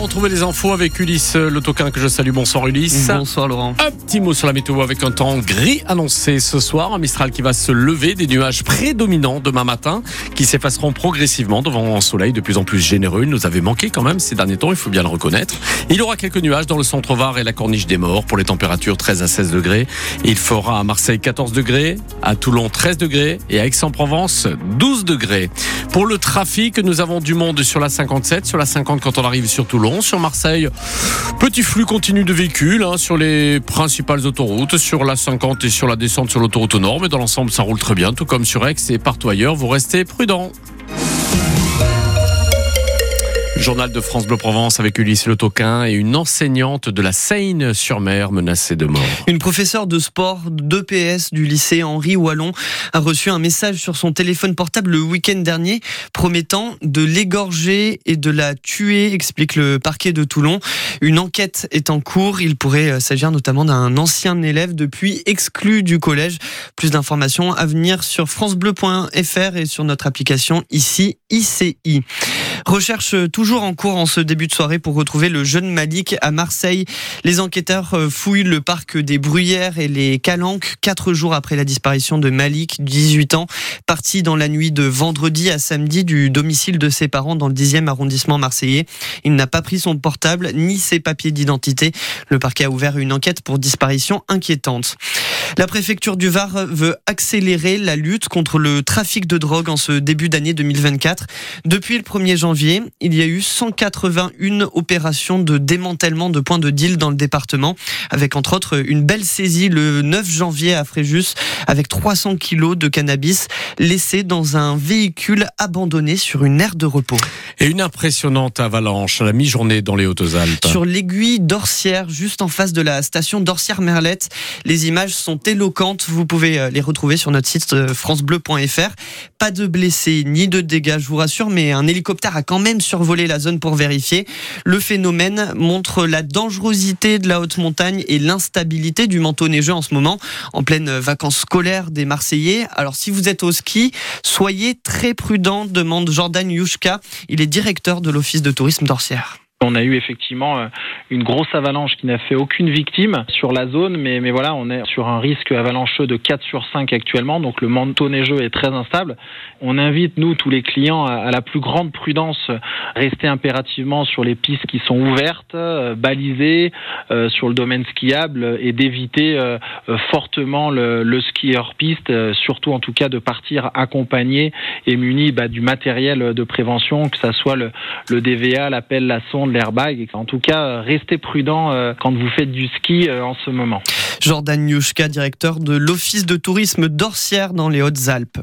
On trouvait les infos avec Ulysse Le Toquin que je salue. Bonsoir Ulysse. Bonsoir Laurent. Un petit mot sur la météo avec un temps gris annoncé ce soir. Un Mistral qui va se lever, des nuages prédominants demain matin qui s'effaceront progressivement devant un soleil de plus en plus généreux. Il nous avait manqué quand même ces derniers temps, il faut bien le reconnaître. Il y aura quelques nuages dans le centre Var et la corniche des morts pour les températures 13 à 16 degrés. Il fera à Marseille 14 degrés, à Toulon 13 degrés et à Aix-en-Provence 12 degrés. Pour le trafic, nous avons du monde sur la 57, sur la 50 quand on arrive sur Toulon sur Marseille. Petit flux continu de véhicules hein, sur les principales autoroutes, sur la 50 et sur la descente sur l'autoroute au nord. Mais dans l'ensemble, ça roule très bien, tout comme sur Aix et partout ailleurs. Vous restez prudents. Journal de France Bleu Provence avec Ulysse Le Toquin et une enseignante de la Seine-sur-Mer menacée de mort. Une professeure de sport d'EPS du lycée Henri Wallon a reçu un message sur son téléphone portable le week-end dernier promettant de l'égorger et de la tuer, explique le parquet de Toulon. Une enquête est en cours. Il pourrait euh, s'agir notamment d'un ancien élève depuis exclu du collège. Plus d'informations à venir sur francebleu.fr et sur notre application ici ICI. Recherche toujours en cours en ce début de soirée pour retrouver le jeune Malik à Marseille. Les enquêteurs euh, fouillent le parc des Bruyères et les Calanques quatre jours après la disparition de Malik, 18 ans, parti dans la nuit de vendredi à samedi du domicile de ses parents dans le 10e arrondissement marseillais. Il n'a pas pris son portable ni ses papiers d'identité. Le parquet a ouvert une enquête pour disparition inquiétante. La préfecture du Var veut accélérer la lutte contre le trafic de drogue en ce début d'année 2024. Depuis le 1er janvier, il y a eu 181 opérations de démantèlement de points de deal dans le département, avec entre autres une belle saisie le 9 janvier à Fréjus, avec 300 kilos de cannabis laissés dans un véhicule abandonné sur une aire de repos. Et une impressionnante avalanche à la mi-journée dans les Hautes-Alpes. Sur l'aiguille d'Orsière, juste en face de la station d'Orsière-Merlette, les images sont éloquentes. Vous pouvez euh, les retrouver sur notre site euh, francebleu.fr. Pas de blessés ni de dégâts, je vous rassure, mais un hélicoptère a quand même survolé la zone pour vérifier. Le phénomène montre la dangerosité de la haute montagne et l'instabilité du manteau neigeux en ce moment, en pleine vacances scolaires des Marseillais. Alors si vous êtes au ski, soyez très prudent, demande Jordan Yushka. Il est directeur de l'Office de tourisme d'Orsière. On a eu effectivement euh, une grosse avalanche qui n'a fait aucune victime sur la zone, mais, mais voilà, on est sur un risque avalancheux de 4 sur 5 actuellement, donc le manteau neigeux est très instable. On invite, nous, tous les clients, à, la plus grande prudence, rester impérativement sur les pistes qui sont ouvertes, euh, balisées, euh, sur le domaine skiable, et d'éviter fortement le, le ski hors piste, surtout en tout cas de partir accompagné et muni bah, du matériel de prévention, que ça soit le, le DVA, l'appel, la sonde, de l'airbag. En tout cas, restez prudent euh, quand vous faites du ski euh, en ce moment. Jordan Yushka, directeur de l'Office de tourisme d'Orsière dans les Hautes-Alpes.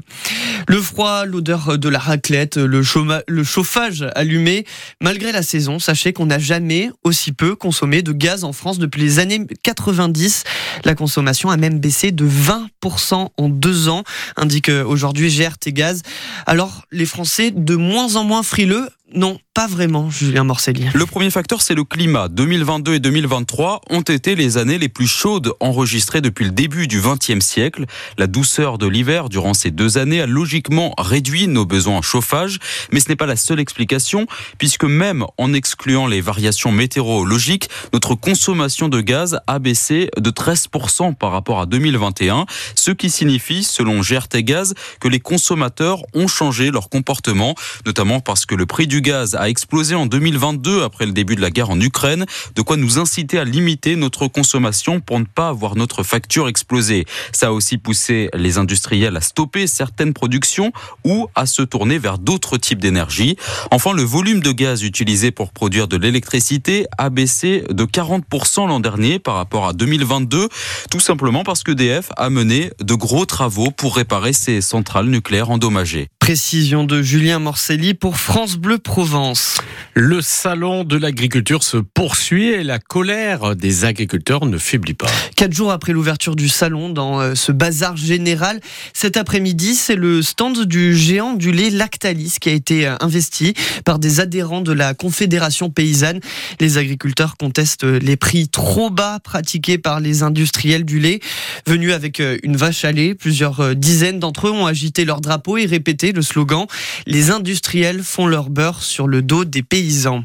Le froid, l'odeur de la raclette, le, chauffage allumé. Malgré la saison, sachez qu'on n'a jamais aussi peu consommé de gaz en France depuis les années 90. La consommation a même baissé de 20% en deux ans, indique aujourd'hui GRT Gaz. Alors, les Français de moins en moins frileux? Non, pas vraiment, Julien Morcelli. Le premier facteur, c'est le climat. 2022 et 2023 ont été les années les plus chaudes enregistrées depuis le début du XXe siècle. La douceur de l'hiver durant ces deux années a logiquement réduit nos besoins en chauffage, mais ce n'est pas la seule explication, puisque même en excluant les variations météorologiques, notre consommation de gaz a baissé de 13% par rapport à 2021, ce qui signifie, selon GRT Gaz, que les consommateurs ont changé leur comportement, notamment parce que le prix du gaz a explosé en 2022 après le début de la guerre en Ukraine, de quoi nous inciter à limiter notre consommation pour ne pas avoir notre facture exploser. Ça a aussi poussé les industriels à stopper certaines productions ou à se tourner vers d'autres types d'énergie. Enfin, le volume de gaz utilisé pour produire de l'électricité a baissé de 40% l'an dernier par rapport à 2022, tout simplement parce que DF a mené de gros travaux pour réparer ses centrales nucléaires endommagées. Précision de Julien Morcelli pour France Bleu Provence. Le salon de l'agriculture se poursuit et la colère des agriculteurs ne faiblit pas. Quatre jours après l'ouverture du salon dans euh, ce bazar général, cet après-midi, c'est le stand du géant du lait Lactalis qui a été euh, investi par des adhérents de la Confédération paysanne. Les agriculteurs contestent les prix trop bas pratiqués par les industriels du lait. Venus avec euh, une vache à lait, plusieurs dizaines d'entre eux ont agité leur drapeau et répété le slogan Les industriels font leur beurre sur le dos des paysans.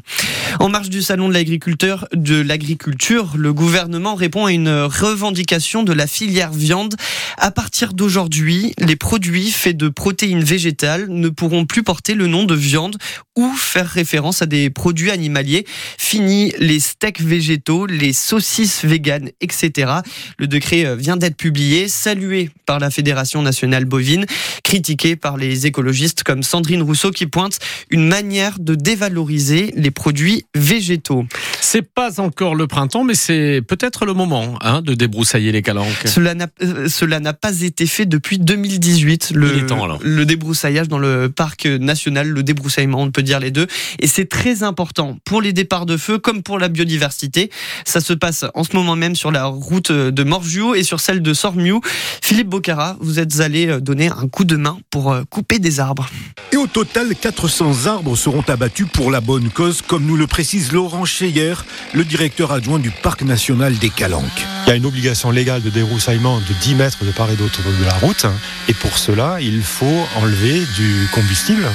En marge du salon de l'agriculteur, de l'agriculture, le gouvernement répond à une de la filière viande. À partir d'aujourd'hui, les produits faits de protéines végétales ne pourront plus porter le nom de viande ou faire référence à des produits animaliers. Fini les steaks végétaux, les saucisses véganes, etc. Le décret vient d'être publié, salué par la Fédération nationale bovine, critiqué par les écologistes comme Sandrine Rousseau qui pointe une manière de dévaloriser les produits végétaux. C'est pas encore le printemps, mais c'est peut-être le moment hein, de débroussailler les calanques. Cela n'a, euh, cela n'a pas été fait depuis 2018. Le, Il est temps, alors. le débroussaillage dans le parc national, le débroussaillement, on peut dire les deux. Et c'est très important pour les départs de feu comme pour la biodiversité. Ça se passe en ce moment même sur la route de Morgiou et sur celle de Sormiou. Philippe Bocara, vous êtes allé euh, donner un coup de main pour euh, couper des arbres. Et au total, 400 arbres seront abattus pour la bonne cause, comme nous le précise Laurent Cheyer, le directeur adjoint du parc national des Calanques. Il y a une obligation légale de débroussaillement de 10 mètres de part et d'autre de la route. Et pour cela, il faut enlever du combustible.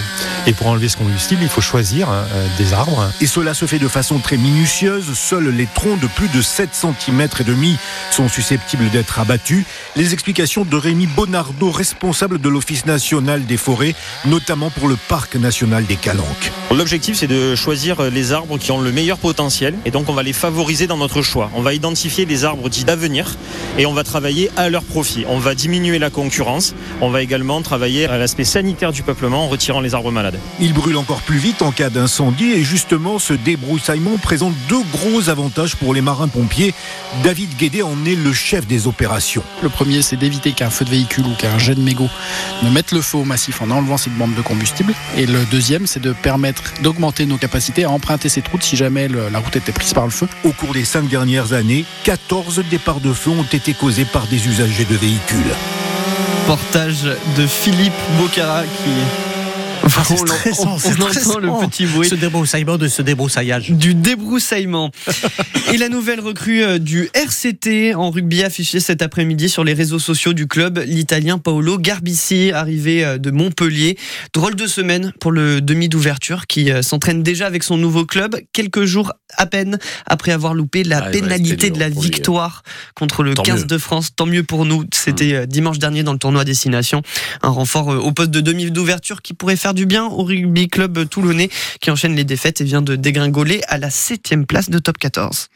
Et pour enlever ce combustible, il faut choisir euh, des arbres. Et cela se fait de façon très minutieuse. Seuls les troncs de plus de 7 cm et demi sont susceptibles d'être abattus. Les explications de Rémi Bonardo, responsable de l'Office national des forêts, notamment pour le parc national des Calanques. L'objectif, c'est de choisir les arbres qui ont le meilleur potentiel et donc on va les favoriser dans notre choix. On va identifier les arbres dits d'avenir et on va travailler à leur profit. On va diminuer la concurrence. On va également travailler à l'aspect sanitaire du peuplement en retirant les arbres malades. Il brûle encore plus vite en cas d'incendie et justement ce débroussaillement présente deux gros avantages pour les marins-pompiers. David Guédé en est le chef des opérations. Le premier, c'est d'éviter qu'un feu de véhicule ou qu'un jet de mégot ne mette le feu au massif en enlevant cette bombe de combustible. Et le deuxième, c'est de permettre d'augmenter nos capacités à emprunter cette route si jamais la route Au cours des cinq dernières années, 14 départs de feu ont été causés par des usagers de véhicules. Portage de Philippe Bocara qui. Ah, c'est stressant, c'est le petit bruit. Ce débroussaillement de ce débroussaillage. du débroussaillement. Et la nouvelle recrue euh, du RCT en rugby affichée cet après-midi sur les réseaux sociaux du club, l'Italien Paolo Garbici, arrivé euh, de Montpellier. Drôle de semaine pour le demi d'ouverture qui euh, s'entraîne déjà avec son nouveau club, quelques jours à peine après avoir loupé la Ah, pénalité de la lui. victoire contre le Tant 15 mieux. de France. Tant mieux pour nous. C'était euh, dimanche dernier dans le tournoi Destination. Un renfort au poste de demi d'ouverture qui pourrait faire du bien au rugby club toulonnais qui enchaîne les défaites et vient de dégringoler à la septième place de top 14.